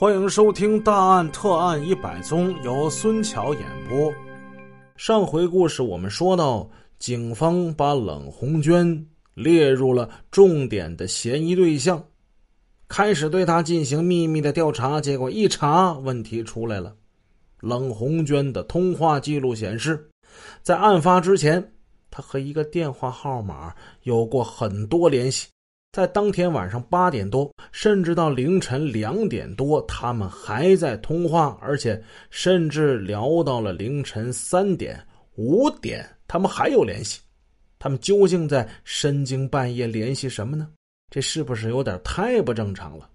欢迎收听《大案特案一百宗》，由孙桥演播。上回故事我们说到，警方把冷红娟列入了重点的嫌疑对象，开始对她进行秘密的调查。结果一查，问题出来了。冷红娟的通话记录显示，在案发之前，她和一个电话号码有过很多联系。在当天晚上八点多，甚至到凌晨两点多，他们还在通话，而且甚至聊到了凌晨三点、五点，他们还有联系。他们究竟在深更半夜联系什么呢？这是不是有点太不正常了？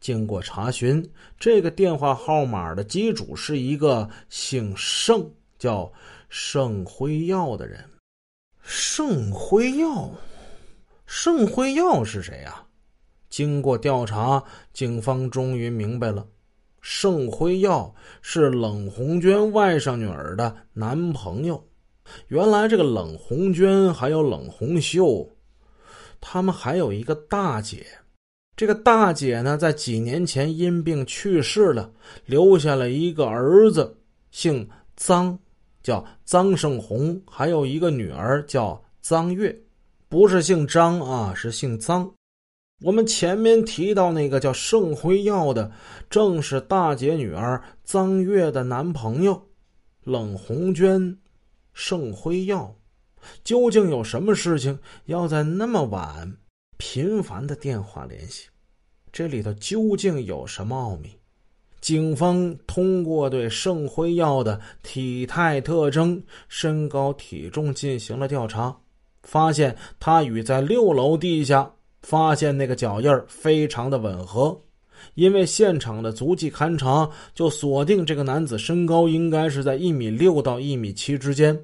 经过查询，这个电话号码的机主是一个姓盛、叫盛辉耀的人。盛辉耀。盛辉耀是谁呀？经过调查，警方终于明白了，盛辉耀是冷红娟外甥女儿的男朋友。原来这个冷红娟还有冷红秀，他们还有一个大姐。这个大姐呢，在几年前因病去世了，留下了一个儿子，姓张，叫张胜红，还有一个女儿叫张月。不是姓张啊，是姓臧。我们前面提到那个叫盛辉耀的，正是大姐女儿臧月的男朋友冷红娟。盛辉耀究竟有什么事情要在那么晚频繁的电话联系？这里头究竟有什么奥秘？警方通过对盛辉耀的体态特征、身高体重进行了调查。发现他与在六楼地下发现那个脚印非常的吻合，因为现场的足迹勘查就锁定这个男子身高应该是在一米六到一米七之间，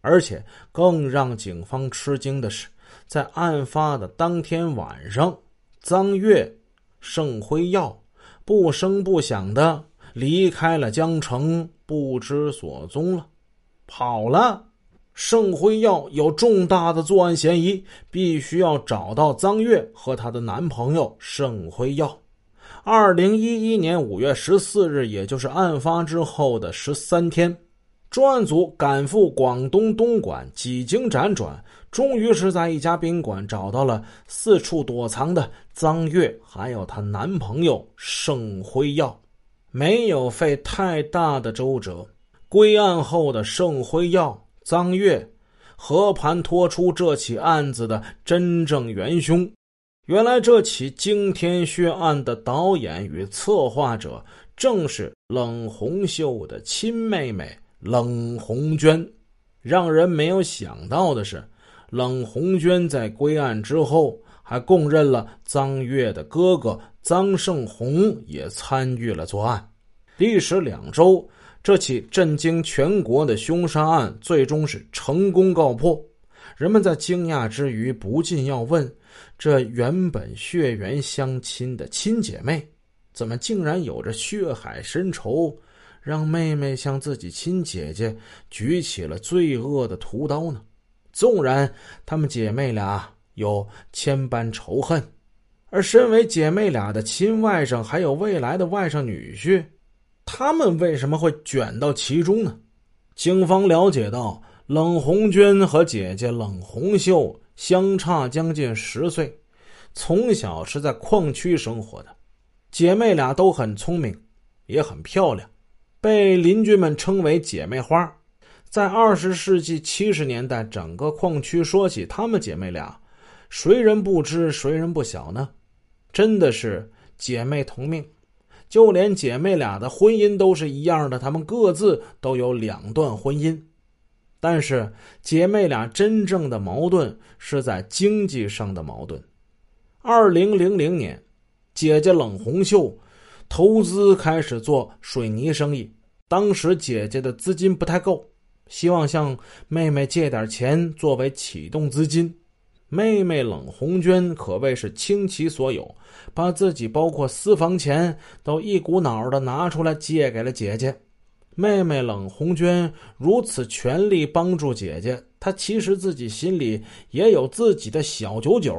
而且更让警方吃惊的是，在案发的当天晚上，张月、盛辉耀不声不响的离开了江城，不知所踪了，跑了。盛辉耀有重大的作案嫌疑，必须要找到张月和她的男朋友盛辉耀。二零一一年五月十四日，也就是案发之后的十三天，专案组赶赴广东东莞，几经辗转，终于是在一家宾馆找到了四处躲藏的张月，还有她男朋友盛辉耀。没有费太大的周折，归案后的盛辉耀。张月和盘托出这起案子的真正元凶。原来，这起惊天血案的导演与策划者正是冷红秀的亲妹妹冷红娟。让人没有想到的是，冷红娟在归案之后，还供认了张月的哥哥张胜红也参与了作案。历时两周。这起震惊全国的凶杀案最终是成功告破，人们在惊讶之余不禁要问：这原本血缘相亲的亲姐妹，怎么竟然有着血海深仇，让妹妹向自己亲姐姐举起了罪恶的屠刀呢？纵然她们姐妹俩有千般仇恨，而身为姐妹俩的亲外甥，还有未来的外甥女婿。他们为什么会卷到其中呢？警方了解到，冷红娟和姐姐冷红秀相差将近十岁，从小是在矿区生活的。姐妹俩都很聪明，也很漂亮，被邻居们称为“姐妹花”。在二十世纪七十年代，整个矿区说起她们姐妹俩，谁人不知，谁人不晓呢？真的是姐妹同命。就连姐妹俩的婚姻都是一样的，她们各自都有两段婚姻，但是姐妹俩真正的矛盾是在经济上的矛盾。二零零零年，姐姐冷红秀投资开始做水泥生意，当时姐姐的资金不太够，希望向妹妹借点钱作为启动资金。妹妹冷红娟可谓是倾其所有，把自己包括私房钱都一股脑的拿出来借给了姐姐。妹妹冷红娟如此全力帮助姐姐，她其实自己心里也有自己的小九九。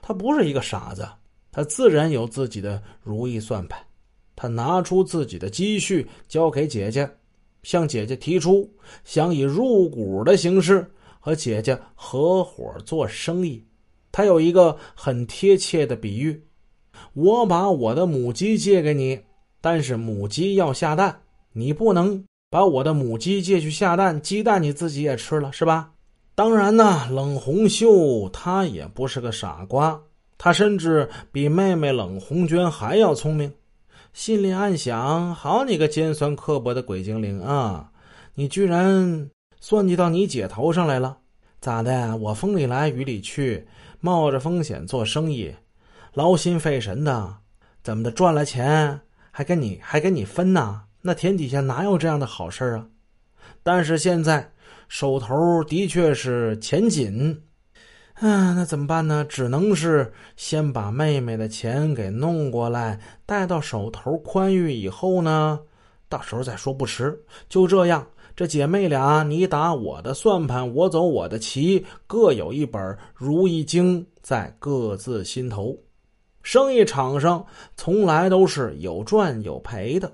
她不是一个傻子，她自然有自己的如意算盘。他拿出自己的积蓄交给姐姐，向姐姐提出想以入股的形式和姐姐合伙做生意。他有一个很贴切的比喻：我把我的母鸡借给你，但是母鸡要下蛋，你不能把我的母鸡借去下蛋，鸡蛋你自己也吃了，是吧？当然呢，冷红秀他也不是个傻瓜，他甚至比妹妹冷红娟还要聪明，心里暗想：好你个尖酸刻薄的鬼精灵啊！你居然算计到你姐头上来了？咋的？我风里来雨里去，冒着风险做生意，劳心费神的，怎么的？赚了钱还跟你还跟你分呢？那天底下哪有这样的好事啊？但是现在。手头的确是钱紧，啊，那怎么办呢？只能是先把妹妹的钱给弄过来，待到手头宽裕以后呢，到时候再说不迟。就这样，这姐妹俩你打我的算盘，我走我的棋，各有一本如意经在各自心头。生意场上从来都是有赚有赔的，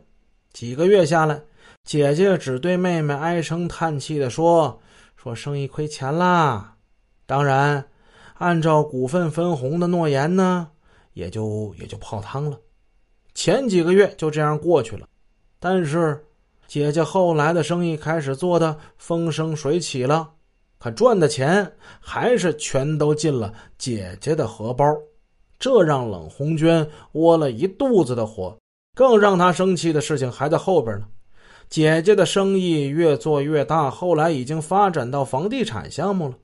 几个月下来。姐姐只对妹妹唉声叹气的说：“说生意亏钱啦。当然，按照股份分红的诺言呢，也就也就泡汤了。前几个月就这样过去了。但是，姐姐后来的生意开始做的风生水起了，可赚的钱还是全都进了姐姐的荷包，这让冷红娟窝了一肚子的火。更让她生气的事情还在后边呢。”姐姐的生意越做越大，后来已经发展到房地产项目了。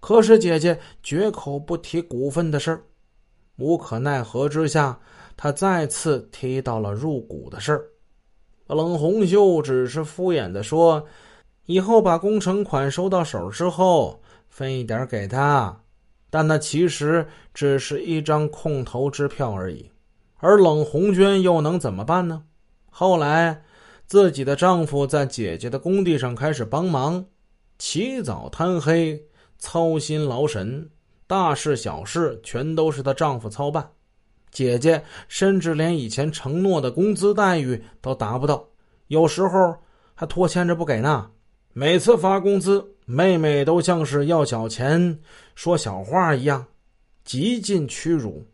可是姐姐绝口不提股份的事儿，无可奈何之下，她再次提到了入股的事儿。冷红袖只是敷衍的说：“以后把工程款收到手之后，分一点给他。”但那其实只是一张空头支票而已。而冷红娟又能怎么办呢？后来。自己的丈夫在姐姐的工地上开始帮忙，起早贪黑，操心劳神，大事小事全都是她丈夫操办。姐姐甚至连以前承诺的工资待遇都达不到，有时候还拖欠着不给呢。每次发工资，妹妹都像是要小钱、说小话一样，极尽屈辱。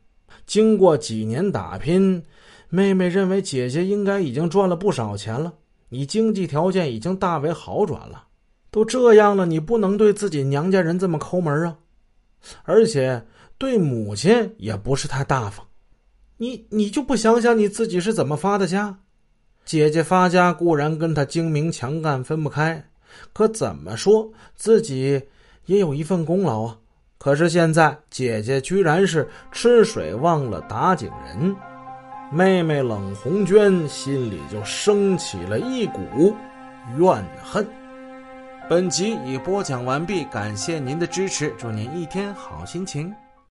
经过几年打拼。妹妹认为姐姐应该已经赚了不少钱了，你经济条件已经大为好转了，都这样了，你不能对自己娘家人这么抠门啊！而且对母亲也不是太大方，你你就不想想你自己是怎么发的家？姐姐发家固然跟她精明强干分不开，可怎么说自己也有一份功劳啊！可是现在姐姐居然是吃水忘了打井人。妹妹冷红娟心里就升起了一股怨恨。本集已播讲完毕，感谢您的支持，祝您一天好心情。